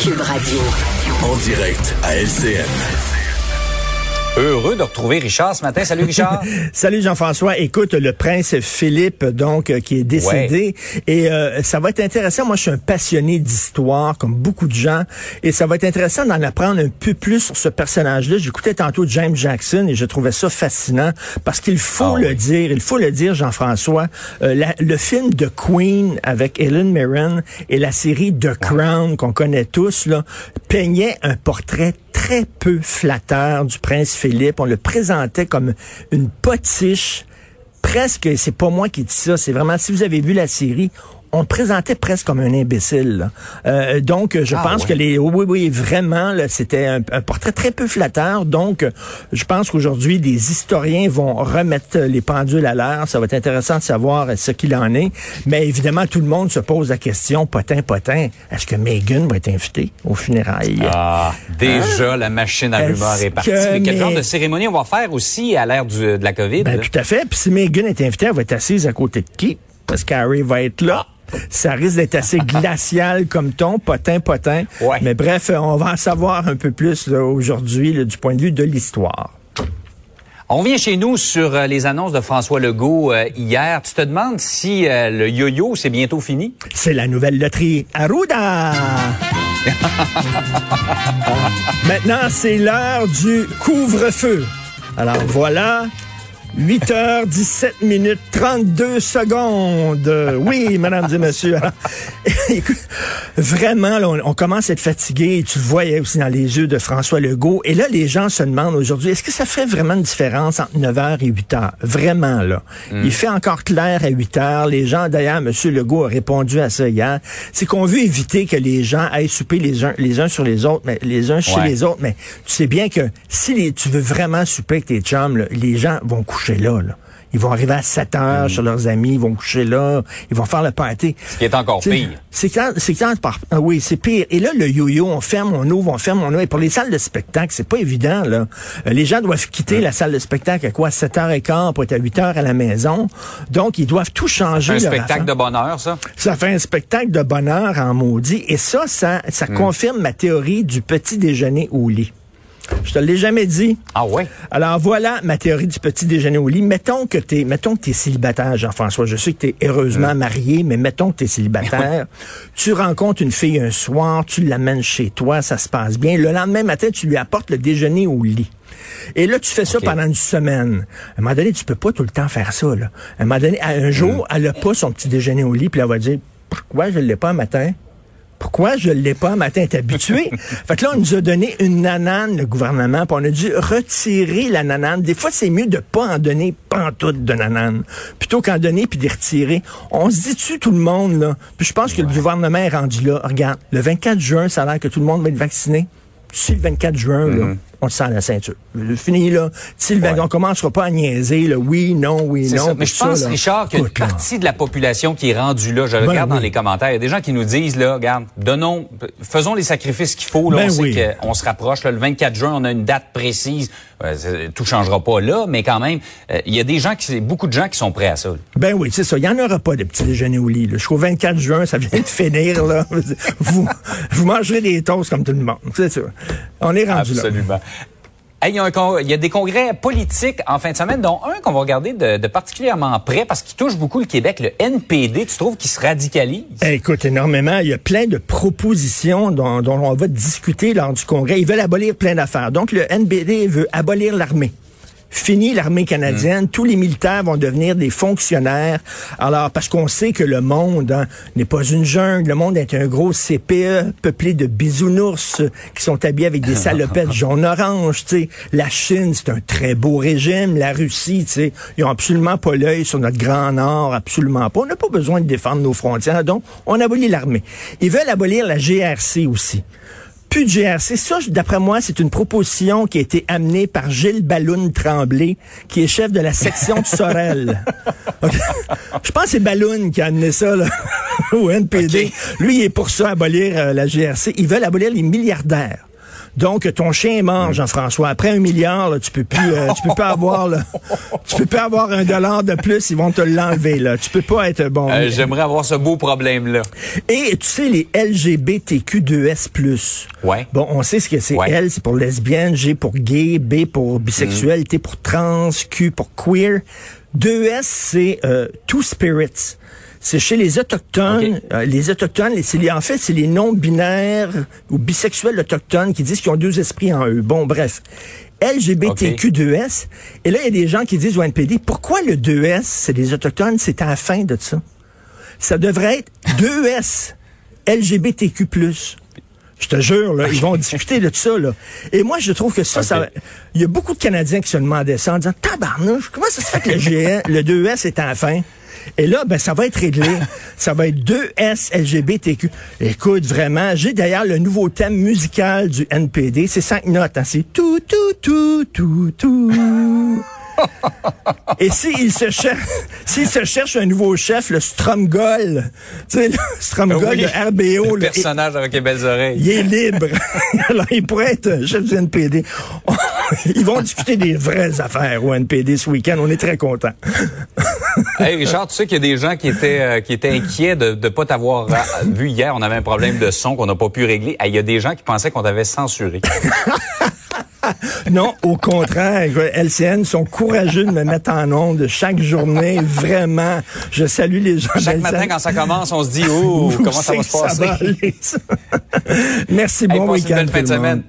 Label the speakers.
Speaker 1: Cube Radio.
Speaker 2: En direct à LCN.
Speaker 3: Heureux de retrouver Richard ce matin. Salut Richard.
Speaker 4: Salut Jean-François. Écoute, le prince Philippe, donc, euh, qui est décédé. Et euh, ça va être intéressant. Moi, je suis un passionné d'histoire, comme beaucoup de gens. Et ça va être intéressant d'en apprendre un peu plus sur ce personnage-là. J'écoutais tantôt James Jackson et je trouvais ça fascinant parce qu'il faut
Speaker 3: Ah
Speaker 4: le
Speaker 3: oui.
Speaker 4: dire, il faut le dire, Jean-François. Euh, la- le film de Queen avec Ellen Mirren et la série The Crown qu'on connaît tous, là, peignait un portrait très peu flatteur du prince Philippe. On le présentait comme une potiche, presque, c'est pas moi qui dis ça, c'est vraiment, si vous avez vu la série, on le présentait presque comme un imbécile. Euh, donc, je
Speaker 3: Ah,
Speaker 4: pense
Speaker 3: ouais.
Speaker 4: que les, oui, oui, vraiment, c'était un, un portrait très peu flatteur. Donc, je pense qu'aujourd'hui, des historiens vont remettre les pendules à l'heure. Ça va être intéressant de savoir ce qu'il en est. Mais évidemment, tout le monde se pose la question, potin, potin, est-ce que Meghan va être invitée aux funérailles?
Speaker 3: Ah, déjà, la machine à rumeurs
Speaker 4: Est-ce
Speaker 3: est partie.
Speaker 4: que-
Speaker 3: Mais quel
Speaker 4: mais-
Speaker 3: genre de cérémonie on va faire aussi à l'ère de la COVID?
Speaker 4: Ben, tout à fait. Puis si Meghan est invitée, elle va être assise à côté de qui? Parce qu'Harry va être là. Ça risque d'être assez glacial comme ton, potin, potin.
Speaker 3: Ouais.
Speaker 4: Mais bref, euh, on va en savoir un peu plus aujourd'hui du point de vue de l'histoire.
Speaker 3: On vient chez nous sur euh, les annonces de François Legault euh, hier. Tu te demandes si euh, le yo-yo, c'est bientôt fini?
Speaker 4: C'est la nouvelle loterie Arruda! Maintenant, c'est l'heure du couvre-feu. Alors voilà, 8 heures 17 minutes 32 secondes. Oui, mesdames et messieurs. Alors, écoute, vraiment, là, on, on commence à être fatigué. Tu le voyais aussi dans les yeux de François Legault. Et là, les gens se demandent aujourd'hui, est-ce que ça fait vraiment une différence entre 9 heures et 8 heures? Vraiment, là. Il fait encore clair à 8 heures. Les gens, d'ailleurs, M. Legault a répondu à ça hier. C'est qu'on veut éviter que les gens aillent souper les uns, les uns sur les autres, mais les uns chez
Speaker 3: Ouais.
Speaker 4: les autres. Mais tu sais bien que si les- tu veux vraiment souper avec tes chums, là, les gens vont coucher là, là. Ils vont arriver à 7 heures chez leurs amis, ils vont coucher là, ils vont faire le party.
Speaker 3: Ce qui est encore pire.
Speaker 4: C'est quand, c'est quand par, ah oui, c'est pire. Et là, le yo-yo, on ferme, on ouvre, on ferme, on ouvre. Et pour les salles de spectacle, c'est pas évident, là. Euh, les gens doivent quitter la salle de spectacle à quoi? 7h15 pour être à 8h à la maison. Donc, ils doivent tout changer.
Speaker 3: Un
Speaker 4: leur
Speaker 3: spectacle
Speaker 4: affaire.
Speaker 3: de bonheur, ça?
Speaker 4: Ça fait un spectacle de bonheur en maudit. Et ça, ça, ça
Speaker 3: Hmm.
Speaker 4: confirme ma théorie du petit déjeuner au lit. Je te l'ai jamais dit.
Speaker 3: Ah ouais?
Speaker 4: Alors voilà ma théorie du petit déjeuner au lit. Mettons que t'es, mettons que t'es célibataire, Jean-François. Je sais que t'es heureusement marié, mais mettons que t'es célibataire. tu rencontres une fille un soir, tu l'amènes chez toi, ça se passe bien. Le lendemain matin, tu lui apportes le déjeuner au lit. Et là, tu fais ça pendant une semaine. À un moment donné, tu peux pas tout le temps faire ça. Là. À un moment donné, à un jour, elle a pas son petit déjeuner au lit, puis elle va dire pourquoi je l'ai pas un matin? Pourquoi je l'ai pas matin? T'es habitué? fait que là, on nous a donné une nanane, le gouvernement, puis on a dû retirer la nanane. Des fois, c'est mieux de pas en donner pantoute de nanane, plutôt qu'en donner puis d'y retirer. On se dit-tu tout le monde, là? Puis je pense que le gouvernement est rendu là. Regarde, le 24 juin, ça a l'air que tout le monde va être vacciné. Si le 24 juin, là, on se sent à la ceinture. Fini, là. Si le 20.
Speaker 3: Ouais.
Speaker 4: on commencera pas à niaiser, là. Oui, non, oui, non.
Speaker 3: ça. Mais je pense,
Speaker 4: ça.
Speaker 3: Richard, qu'il y a une partie de la population qui est rendue là. Je
Speaker 4: Ben
Speaker 3: regarde dans les commentaires. Il y a des gens qui nous disent, là, regarde, donnons, faisons les sacrifices qu'il faut. Là,
Speaker 4: Ben
Speaker 3: on
Speaker 4: oui.
Speaker 3: sait qu'on se rapproche. là, le 24 juin, on a une date précise. Euh, tout changera pas là, mais quand même, euh, il y a des gens qui, beaucoup de gens qui sont prêts à ça. là.
Speaker 4: Ben oui, c'est ça. Il n'y en aura pas de petit déjeuner au lit. Jusqu'au 24 juin, ça vient de finir. Là. Vous, vous mangerez des toasts comme tout le monde. C'est sûr. On est rendu là.
Speaker 3: Absolument. Il, y a des congrès politiques en fin de semaine, dont un qu'on va regarder de, particulièrement près parce qu'il touche beaucoup le Québec, le NPD. Tu trouves qu'il se radicalise?
Speaker 4: Eh, Écoute, énormément. Il y a plein de propositions dont, dont on va discuter lors du Congrès. Ils veulent abolir plein d'affaires. Donc, le NBD veut abolir l'armée. Fini l'armée canadienne, tous les militaires vont devenir des fonctionnaires. Alors, parce qu'on sait que le monde hein, n'est pas une jungle, le monde est un gros CPE peuplé de bisounours qui sont habillés avec des salopettes jaune-orange. tu sais. La Chine, c'est un très beau régime. La Russie, tu sais, ils ont absolument pas l'œil sur notre grand nord, absolument pas. On n'a pas besoin de défendre nos frontières, donc on abolit l'armée. Ils veulent abolir la GRC aussi plus de GRC. Ça, d'après moi, c'est une proposition qui a été amenée par Gilles Balloun Tremblay, qui est chef de la section de Sorel. Ok. Je pense que c'est Balloun qui a amené ça là, au NPD. Lui, il est pour ça, abolir euh, la GRC. Ils veulent abolir les milliardaires. Donc, ton chien est mort, Jean-François. Après un milliard, là, tu peux plus, euh, tu peux pas avoir, là, tu peux pas avoir un dollar de plus, ils vont te l'enlever, là. Tu peux pas être bon.
Speaker 3: Euh, J'aimerais avoir ce beau problème-là.
Speaker 4: Et tu sais, les LGBTQ2S+.
Speaker 3: Ouais.
Speaker 4: Bon, on sait ce que c'est.
Speaker 3: Ouais.
Speaker 4: L, c'est pour lesbienne, G pour gay, B pour bisexuel,
Speaker 3: Mm.
Speaker 4: T pour trans, Q pour queer. 2S, c'est euh, Two Spirits. C'est chez les Autochtones. Euh, les Autochtones, les- en fait, c'est les non-binaires ou bisexuels autochtones qui disent qu'ils ont deux esprits en eux. Bon, bref. LGBTQ2S. Et là, il y a des gens qui disent au NPD, pourquoi le 2S, c'est les Autochtones, c'est à la fin de ça? Ça devrait être 2S, LGBTQ+. Je te jure, là, ils vont discuter de ça. Là. Et moi, je trouve que ça, ça... Il y a beaucoup de Canadiens qui se demandaient ça en disant, tabarnouche, comment ça se fait que le, GN, le 2S est à la fin? Et là, ben, ça va être réglé. Ça va être 2S LGBTQ. Écoute, vraiment, j'ai d'ailleurs le nouveau thème musical du NPD. C'est cinq notes. Hein. C'est tout, tout, tout, tout, tout. Et s'il se cherche, s'il se cherche un nouveau chef, le Stromgol, tu sais, le Stromgol
Speaker 3: Oui,
Speaker 4: de RBO,
Speaker 3: Le
Speaker 4: là,
Speaker 3: personnage avec les belles oreilles.
Speaker 4: il est libre. Alors, il pourrait être chef du NPD. Ils vont discuter des vraies affaires au NPD ce week-end. On est très contents.
Speaker 3: Hey Richard, tu sais qu'il y a des gens qui étaient euh, qui étaient inquiets de ne pas t'avoir euh, vu hier. On avait un problème de son qu'on n'a pas pu régler. Hey, Il y a des gens qui pensaient qu'on t'avait censuré.
Speaker 4: Non, au contraire. LCN sont courageux de me mettre en onde chaque journée. Vraiment. Je salue les gens
Speaker 3: Chaque matin, quand ça commence, on se dit oh comment ça va se passer?
Speaker 4: va aller, ça? Merci,
Speaker 3: Hey,
Speaker 4: bon
Speaker 3: une
Speaker 4: week-end.
Speaker 3: fin de semaine.